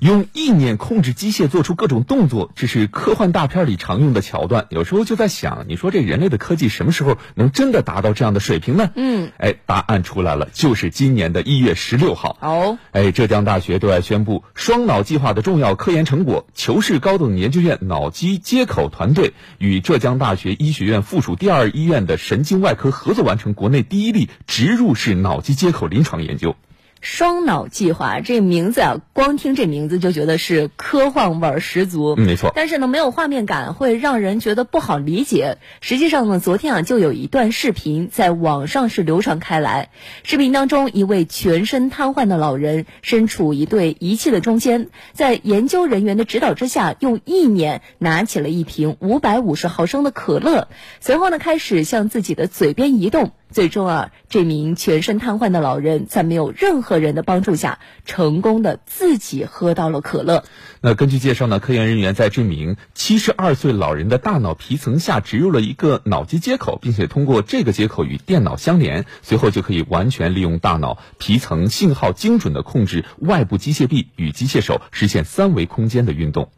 用意念控制机械做出各种动作，这是科幻大片里常用的桥段。有时候就在想，你说这人类的科技什么时候能真的达到这样的水平呢？嗯，哎，答案出来了，就是今年的一月十六号。哦，哎，浙江大学对外宣布双脑计划的重要科研成果，求是高等研究院脑机接口团队与浙江大学医学院附属第二医院的神经外科合作完成国内第一例植入式脑机接口临床研究。双脑计划这名字啊，光听这名字就觉得是科幻味儿十足。嗯，没错。但是呢，没有画面感，会让人觉得不好理解。实际上呢，昨天啊，就有一段视频在网上是流传开来。视频当中，一位全身瘫痪的老人身处一对仪器的中间，在研究人员的指导之下，用意念拿起了一瓶五百五十毫升的可乐，随后呢，开始向自己的嘴边移动。最终啊，这名全身瘫痪的老人在没有任何人的帮助下，成功的自己喝到了可乐。那根据介绍呢，科研人员在这名七十二岁老人的大脑皮层下植入了一个脑机接口，并且通过这个接口与电脑相连，随后就可以完全利用大脑皮层信号，精准的控制外部机械臂与机械手，实现三维空间的运动。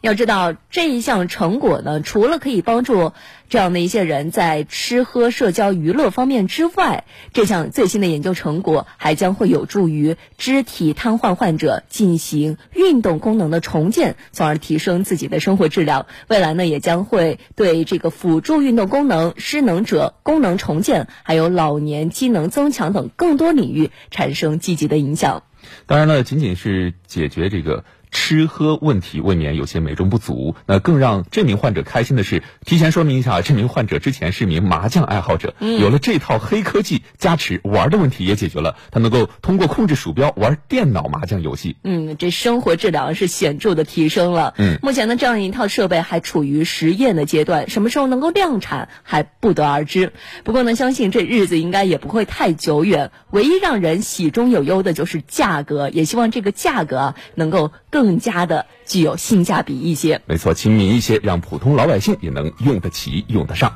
要知道这一项成果呢，除了可以帮助这样的一些人在吃喝、社交、娱乐方面之外，这项最新的研究成果还将会有助于肢体瘫痪患者进行运动功能的重建，从而提升自己的生活质量。未来呢，也将会对这个辅助运动功能、失能者功能重建，还有老年机能增强等更多领域产生积极的影响。当然了，仅仅是解决这个。吃喝问题未免有些美中不足。那更让这名患者开心的是，提前说明一下，这名患者之前是名麻将爱好者，有了这套黑科技加持，玩的问题也解决了。他能够通过控制鼠标玩电脑麻将游戏。嗯，这生活质量是显著的提升了。嗯，目前呢，这样一套设备还处于实验的阶段，什么时候能够量产还不得而知。不过呢，相信这日子应该也不会太久远。唯一让人喜中有忧的就是价格，也希望这个价格啊能够更。更加的具有性价比一些，没错，亲民一些，让普通老百姓也能用得起、用得上。